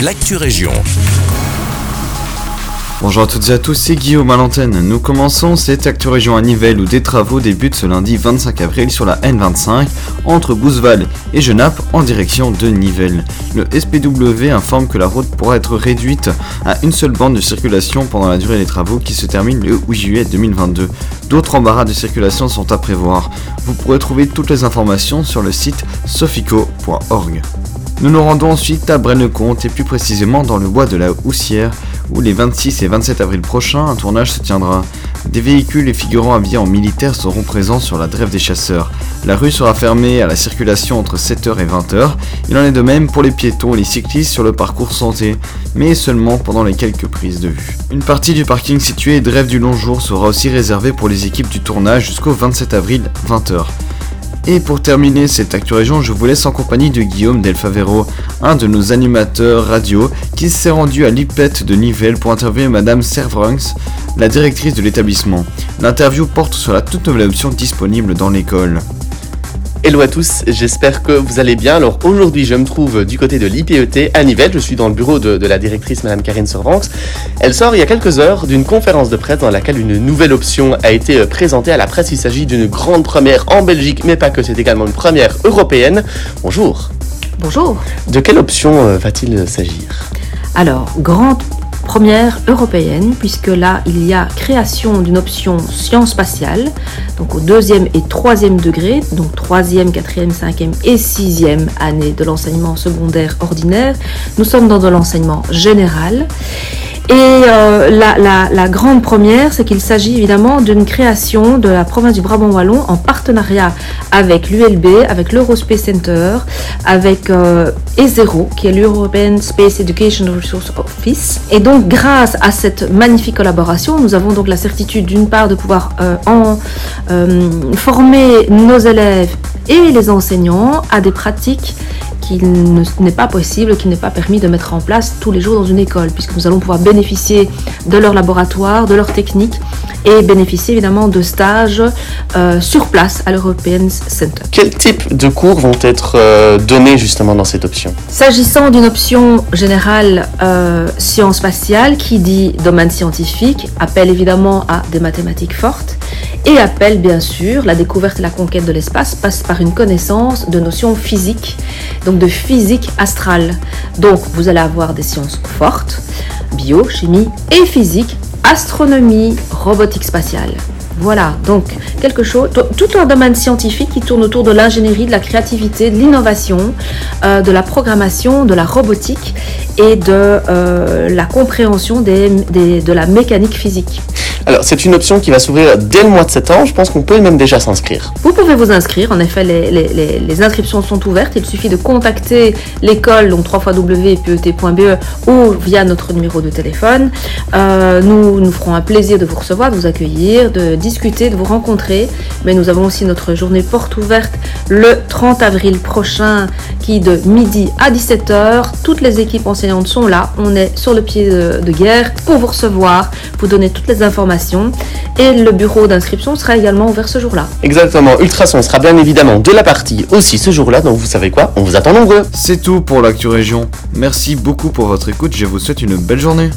l'actu région. Bonjour à toutes et à tous, c'est Guillaume à. Nous commençons cette Actu Région à Nivelles où des travaux débutent ce lundi 25 avril sur la N25 entre Bouzeval et Genappe en direction de Nivelles. Le SPW informe que la route pourra être réduite à une seule bande de circulation pendant la durée des travaux qui se termine le 8 juillet 2022. D'autres embarras de circulation sont à prévoir. Vous pourrez trouver toutes les informations sur le site sofico.org. Nous nous rendons ensuite à Braine-le-Comte et plus précisément dans le bois de la Houssière où les 26 et 27 avril prochains un tournage se tiendra. Des véhicules et figurants habillés en militaire seront présents sur la drève des chasseurs. La rue sera fermée à la circulation entre 7h et 20h. Il en est de même pour les piétons et les cyclistes sur le parcours santé, mais seulement pendant les quelques prises de vue. Une partie du parking situé drève du long jour sera aussi réservée pour les équipes du tournage jusqu'au 27 avril 20h. Et pour terminer cette Actu Région, je vous laisse en compagnie de Guillaume Delfavero, un de nos animateurs radio, qui s'est rendu à l'IPET de Nivelles pour interviewer Madame Servrungs, la directrice de l'établissement. L'interview porte sur la toute nouvelle option disponible dans l'école. Hello à tous, j'espère que vous allez bien. Alors aujourd'hui, je me trouve du côté de l'IPET à Nivelles. Je suis dans le bureau de, la directrice Madame Karine Sorvanx. Elle sort il y a quelques heures d'une conférence de presse dans laquelle une nouvelle option a été euh, présentée à la presse. Il s'agit d'une grande première en Belgique, mais pas que, c'est également une première européenne. Bonjour. Bonjour. De quelle option euh, va-t-il s'agir? Alors, grande première européenne, puisque là, il y a création d'une option sciences spatiales, donc au deuxième et troisième degré, donc troisième, quatrième, cinquième et sixième année de l'enseignement secondaire ordinaire. Nous sommes dans de l'enseignement général. Et euh, la, grande première, c'est qu'il s'agit évidemment d'une création de la province du Brabant Wallon en partenariat avec l'ULB, avec l'Eurospace Center, avec euh, ESERO, qui est l'European Space Education Resource Office. Et donc, grâce à cette magnifique collaboration, nous avons donc la certitude d'une part de pouvoir euh, en, former nos élèves et les enseignants à des pratiques qu'il n'est pas possible, qu'il n'est pas permis de mettre en place tous les jours dans une école, puisque nous allons pouvoir bénéficier de leur laboratoire, de leurs techniques et bénéficier évidemment de stages euh, sur place à l'European Center. Quel type de cours vont être euh, donnés justement dans cette option? S'agissant d'une option générale euh, sciences spatiales qui dit domaine scientifique, appelle évidemment à des mathématiques fortes et appelle bien sûr la découverte et la conquête de l'espace passe par une connaissance de notions physiques, donc de physique astrale. Donc vous allez avoir des sciences fortes, bio, chimie et physique, astronomie, robotique spatiale. Voilà, donc quelque chose, tout un domaine scientifique qui tourne autour de l'ingénierie, de la créativité, de l'innovation, euh, de la programmation, de la robotique et de euh, la compréhension de la mécanique physique. Alors, c'est une option qui va s'ouvrir dès le mois de septembre. Je pense qu'on peut même déjà s'inscrire. Vous pouvez vous inscrire. En effet, les, inscriptions sont ouvertes. Il suffit de contacter l'école, donc www.pet.be e, ou via notre numéro de téléphone. Euh, nous nous ferons un plaisir de vous recevoir, de vous accueillir, de discuter, de vous rencontrer. Mais nous avons aussi notre journée porte ouverte le 30 avril prochain qui de midi à 17h. Toutes les équipes enseignantes sont là. On est sur le pied de guerre pour vous recevoir, vous donner toutes les informations et le bureau d'inscription sera également ouvert ce jour-là. Exactement, Ultrason sera bien évidemment de la partie aussi ce jour-là, donc vous savez quoi, on vous attend nombreux. C'est tout pour l'actu région. Merci beaucoup pour votre écoute, je vous souhaite une belle journée.